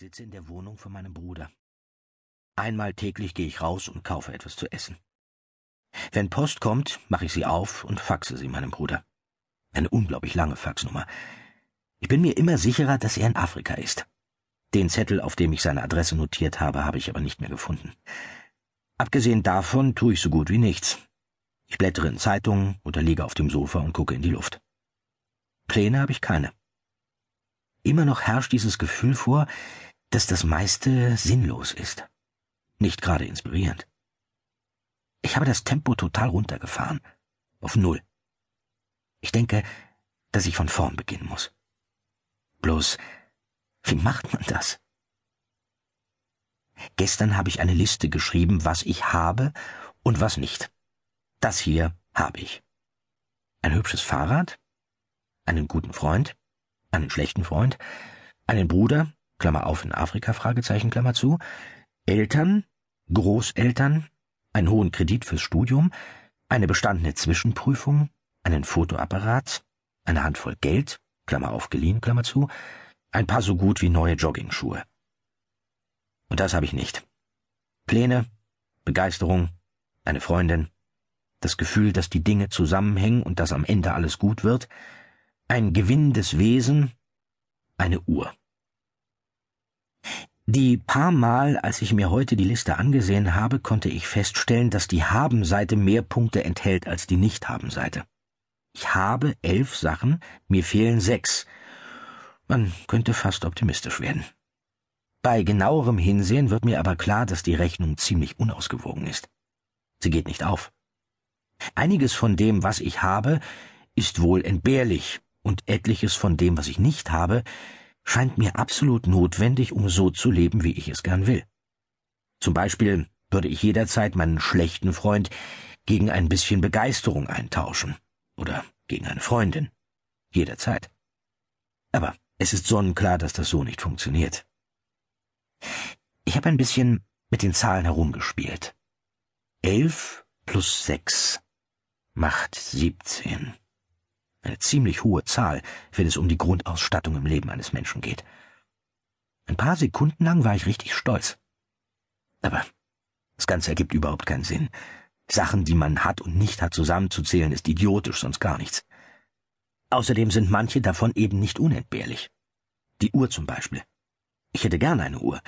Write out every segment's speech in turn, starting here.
Ich sitze in der Wohnung von meinem Bruder. Einmal täglich gehe ich raus und kaufe etwas zu essen. Wenn Post kommt, mache ich sie auf und faxe sie meinem Bruder. Eine unglaublich lange Faxnummer. Ich bin mir immer sicherer, dass er in Afrika ist. Den Zettel, auf dem ich seine Adresse notiert habe, habe ich aber nicht mehr gefunden. Abgesehen davon tue ich so gut wie nichts. Ich blättere in Zeitungen oder liege auf dem Sofa und gucke in die Luft. Pläne habe ich keine. Immer noch herrscht dieses Gefühl vor, dass das meiste sinnlos ist. Nicht gerade inspirierend. Ich habe das Tempo total runtergefahren. Auf Null. Ich denke, dass ich von vorn beginnen muss. Bloß, wie macht man das? Gestern habe ich eine Liste geschrieben, was ich habe und was nicht. Das hier habe ich. Ein hübsches Fahrrad, einen guten Freund, einen schlechten Freund, einen Bruder, Klammer auf in Afrika, Fragezeichen, Klammer zu, Eltern, Großeltern, einen hohen Kredit fürs Studium, eine bestandene Zwischenprüfung, einen Fotoapparat, eine Handvoll Geld, Klammer auf geliehen, Klammer zu, ein paar so gut wie neue Joggingschuhe. Und das habe ich nicht. Pläne, Begeisterung, eine Freundin, das Gefühl, dass die Dinge zusammenhängen und dass am Ende alles gut wird, ein gewinnendes Wesen, eine Uhr. Die paar Mal, als ich mir heute die Liste angesehen habe, konnte ich feststellen, dass die Haben-Seite mehr Punkte enthält als die Nicht-Haben-Seite. Ich habe elf Sachen, mir fehlen sechs. Man könnte fast optimistisch werden. Bei genauerem Hinsehen wird mir aber klar, dass die Rechnung ziemlich unausgewogen ist. Sie geht nicht auf. Einiges von dem, was ich habe, ist wohl entbehrlich, und etliches von dem, was ich nicht habe, scheint mir absolut notwendig, um so zu leben, wie ich es gern will. Zum Beispiel würde ich jederzeit meinen schlechten Freund gegen ein bisschen Begeisterung eintauschen oder gegen eine Freundin. Jederzeit. Aber es ist sonnenklar, dass das so nicht funktioniert. Ich habe ein bisschen mit den Zahlen herumgespielt. Elf plus sechs macht siebzehn. Eine ziemlich hohe Zahl, wenn es um die Grundausstattung im Leben eines Menschen geht. Ein paar Sekunden lang war ich richtig stolz. Aber das Ganze ergibt überhaupt keinen Sinn. Sachen, die man hat und nicht hat, zusammenzuzählen, ist idiotisch, sonst gar nichts. Außerdem sind manche davon eben nicht unentbehrlich. Die Uhr zum Beispiel. Ich hätte gerne eine Uhr,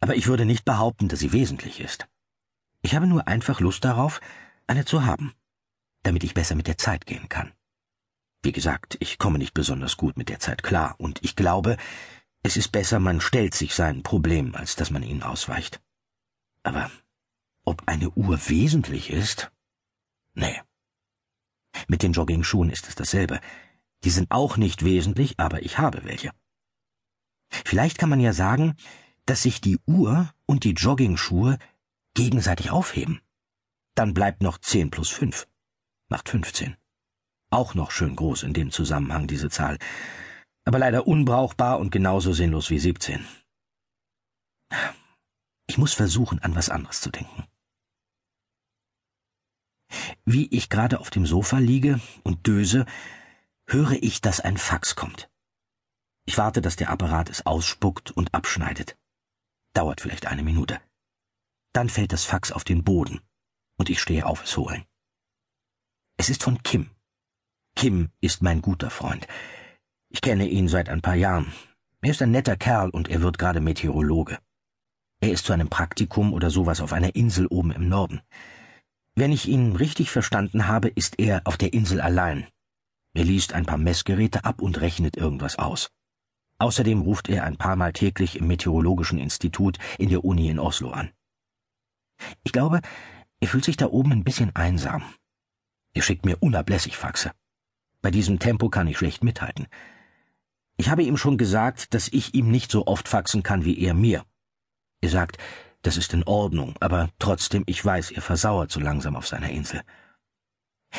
aber ich würde nicht behaupten, dass sie wesentlich ist. Ich habe nur einfach Lust darauf, eine zu haben, damit ich besser mit der Zeit gehen kann. Wie gesagt, ich komme nicht besonders gut mit der Zeit klar, und ich glaube, es ist besser, man stellt sich seinen Problemen, als dass man ihnen ausweicht. Aber ob eine Uhr wesentlich ist? Nee. Mit den Joggingschuhen ist es dasselbe. Die sind auch nicht wesentlich, aber ich habe welche. Vielleicht kann man ja sagen, dass sich die Uhr und die Joggingschuhe gegenseitig aufheben. Dann bleibt noch zehn plus fünf. Macht fünfzehn. Auch noch schön groß in dem Zusammenhang diese Zahl, aber leider unbrauchbar und genauso sinnlos wie 17. Ich muss versuchen, an was anderes zu denken. Wie ich gerade auf dem Sofa liege und döse, höre ich, dass ein Fax kommt. Ich warte, dass der Apparat es ausspuckt und abschneidet. Dauert vielleicht eine Minute. Dann fällt das Fax auf den Boden und ich stehe auf es holen. Es ist von Kim. Kim ist mein guter Freund. Ich kenne ihn seit ein paar Jahren. Er ist ein netter Kerl und er wird gerade Meteorologe. Er ist zu einem Praktikum oder sowas auf einer Insel oben im Norden. Wenn ich ihn richtig verstanden habe, ist er auf der Insel allein. Er liest ein paar Messgeräte ab und rechnet irgendwas aus. Außerdem ruft er ein paar Mal täglich im Meteorologischen Institut in der Uni in Oslo an. Ich glaube, er fühlt sich da oben ein bisschen einsam. Er schickt mir unablässig Faxe. Bei diesem Tempo kann ich schlecht mithalten. Ich habe ihm schon gesagt, dass ich ihm nicht so oft faxen kann wie er mir. Er sagt, das ist in Ordnung, aber trotzdem, ich weiß, er versauert so langsam auf seiner Insel.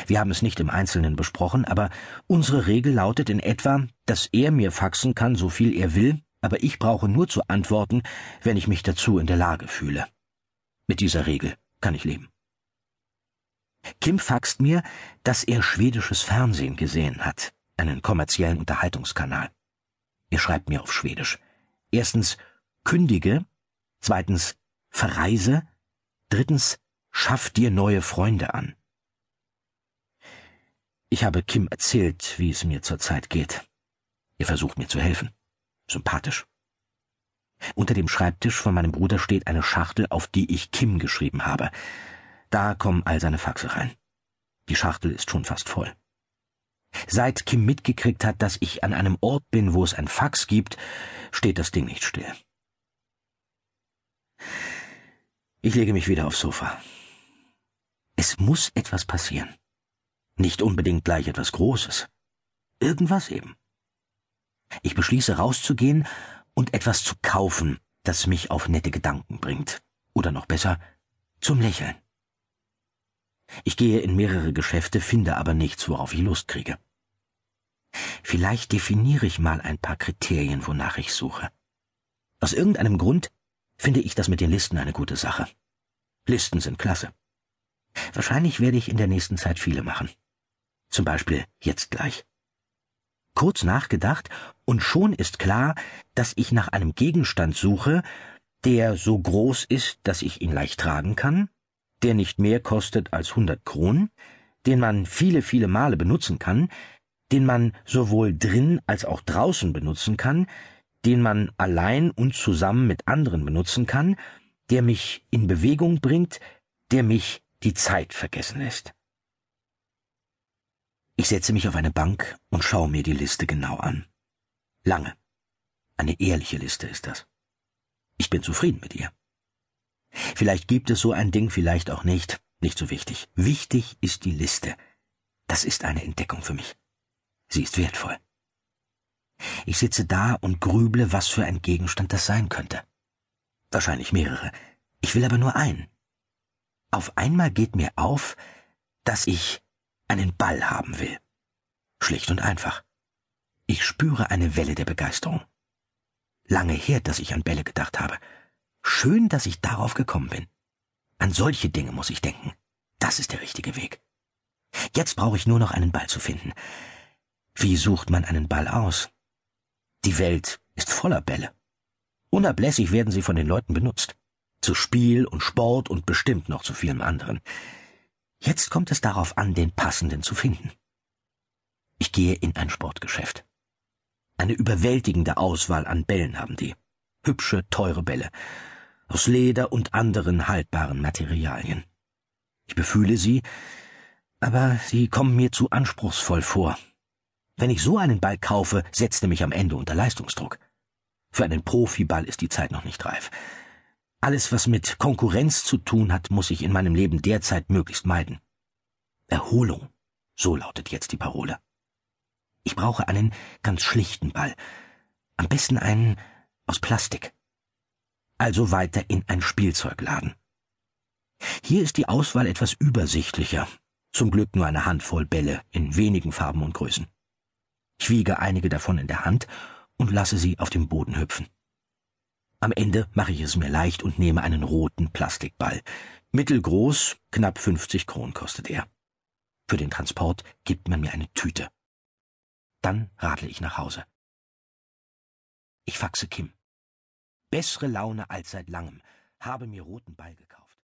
Wir haben es nicht im Einzelnen besprochen, aber unsere Regel lautet in etwa, dass er mir faxen kann, so viel er will, aber ich brauche nur zu antworten, wenn ich mich dazu in der Lage fühle. Mit dieser Regel kann ich leben. Kim faxt mir, dass er schwedisches Fernsehen gesehen hat, einen kommerziellen Unterhaltungskanal. Er schreibt mir auf Schwedisch. Erstens kündige, zweitens verreise, drittens schaff dir neue Freunde an. Ich habe Kim erzählt, wie es mir zurzeit geht. Er versucht mir zu helfen. Sympathisch. Unter dem Schreibtisch von meinem Bruder steht eine Schachtel, auf die ich Kim geschrieben habe. Da kommen all seine Faxe rein. Die Schachtel ist schon fast voll. Seit Kim mitgekriegt hat, dass ich an einem Ort bin, wo es ein Fax gibt, steht das Ding nicht still. Ich lege mich wieder aufs Sofa. Es muss etwas passieren. Nicht unbedingt gleich etwas Großes. Irgendwas eben. Ich beschließe rauszugehen und etwas zu kaufen, das mich auf nette Gedanken bringt. Oder noch besser, zum Lächeln. Ich gehe in mehrere Geschäfte, finde aber nichts, worauf ich Lust kriege. Vielleicht definiere ich mal ein paar Kriterien, wonach ich suche. Aus irgendeinem Grund finde ich das mit den Listen eine gute Sache. Listen sind klasse. Wahrscheinlich werde ich in der nächsten Zeit viele machen. Zum Beispiel jetzt gleich. Kurz nachgedacht, und schon ist klar, dass ich nach einem Gegenstand suche, der so groß ist, dass ich ihn leicht tragen kann, der nicht mehr kostet als hundert Kronen, den man viele, viele Male benutzen kann, den man sowohl drin als auch draußen benutzen kann, den man allein und zusammen mit anderen benutzen kann, der mich in Bewegung bringt, der mich die Zeit vergessen lässt. Ich setze mich auf eine Bank und schaue mir die Liste genau an. Lange. Eine ehrliche Liste ist das. Ich bin zufrieden mit ihr. Vielleicht gibt es so ein Ding, vielleicht auch nicht. Nicht so wichtig. Wichtig ist die Liste. Das ist eine Entdeckung für mich. Sie ist wertvoll. Ich sitze da und grüble, was für ein Gegenstand das sein könnte. Wahrscheinlich mehrere. Ich will aber nur einen. Auf einmal geht mir auf, dass ich einen Ball haben will. Schlicht und einfach. Ich spüre eine Welle der Begeisterung. Lange her, dass ich an Bälle gedacht habe. Schön, dass ich darauf gekommen bin. An solche Dinge muss ich denken. Das ist der richtige Weg. Jetzt brauche ich nur noch einen Ball zu finden. Wie sucht man einen Ball aus? Die Welt ist voller Bälle. Unablässig werden sie von den Leuten benutzt. Zu Spiel und Sport und bestimmt noch zu vielem anderen. Jetzt kommt es darauf an, den passenden zu finden. Ich gehe in ein Sportgeschäft. Eine überwältigende Auswahl an Bällen haben die. Hübsche, teure Bälle aus Leder und anderen haltbaren Materialien. Ich befühle sie, aber sie kommen mir zu anspruchsvoll vor. Wenn ich so einen Ball kaufe, setzt er mich am Ende unter Leistungsdruck. Für einen Profiball ist die Zeit noch nicht reif. Alles, was mit Konkurrenz zu tun hat, muss ich in meinem Leben derzeit möglichst meiden. Erholung, so lautet jetzt die Parole. Ich brauche einen ganz schlichten Ball. Am besten einen aus Plastik also weiter in ein Spielzeugladen. Hier ist die Auswahl etwas übersichtlicher, zum Glück nur eine Handvoll Bälle in wenigen Farben und Größen. Ich wiege einige davon in der Hand und lasse sie auf dem Boden hüpfen. Am Ende mache ich es mir leicht und nehme einen roten Plastikball. Mittelgroß, knapp 50 Kronen kostet er. Für den Transport gibt man mir eine Tüte. Dann radle ich nach Hause. Ich faxe Kim. Bessere Laune als seit langem, habe mir roten Ball gekauft.